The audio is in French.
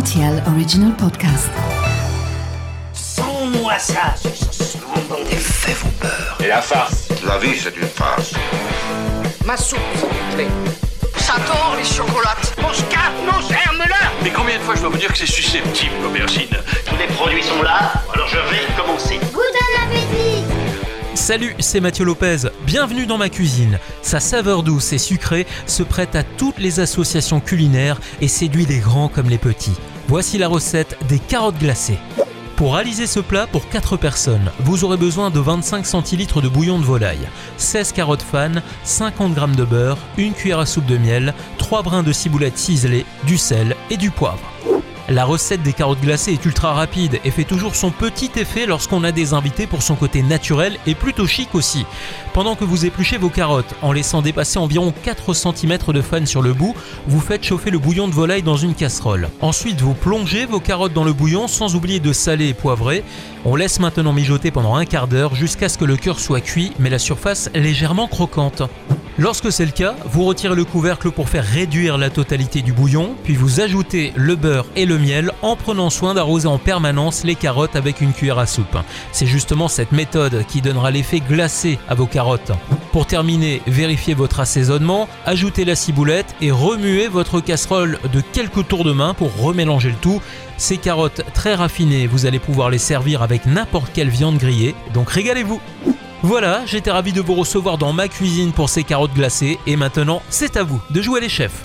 RTL Original Podcast. Sans-moi ça, ce Les faits vont peur. Et la farce La vie, c'est une farce. Ma soupe, s'il vous plaît. Ça tord les chocolates. Mon scarpe, mon germe-là Mais combien de fois je dois vous dire que c'est susceptible, l'aubergine? Salut, c'est Mathieu Lopez. Bienvenue dans ma cuisine. Sa saveur douce et sucrée se prête à toutes les associations culinaires et séduit les grands comme les petits. Voici la recette des carottes glacées. Pour réaliser ce plat pour 4 personnes, vous aurez besoin de 25 centilitres de bouillon de volaille, 16 carottes fan, 50 g de beurre, une cuillère à soupe de miel, 3 brins de ciboulette ciselée, du sel et du poivre. La recette des carottes glacées est ultra rapide et fait toujours son petit effet lorsqu'on a des invités pour son côté naturel et plutôt chic aussi. Pendant que vous épluchez vos carottes, en laissant dépasser environ 4 cm de fan sur le bout, vous faites chauffer le bouillon de volaille dans une casserole. Ensuite, vous plongez vos carottes dans le bouillon sans oublier de saler et poivrer. On laisse maintenant mijoter pendant un quart d'heure jusqu'à ce que le cœur soit cuit mais la surface légèrement croquante. Lorsque c'est le cas, vous retirez le couvercle pour faire réduire la totalité du bouillon, puis vous ajoutez le beurre et le miel en prenant soin d'arroser en permanence les carottes avec une cuillère à soupe. C'est justement cette méthode qui donnera l'effet glacé à vos carottes. Pour terminer, vérifiez votre assaisonnement, ajoutez la ciboulette et remuez votre casserole de quelques tours de main pour remélanger le tout. Ces carottes très raffinées, vous allez pouvoir les servir avec n'importe quelle viande grillée, donc régalez-vous voilà, j'étais ravi de vous recevoir dans ma cuisine pour ces carottes glacées et maintenant c'est à vous de jouer les chefs.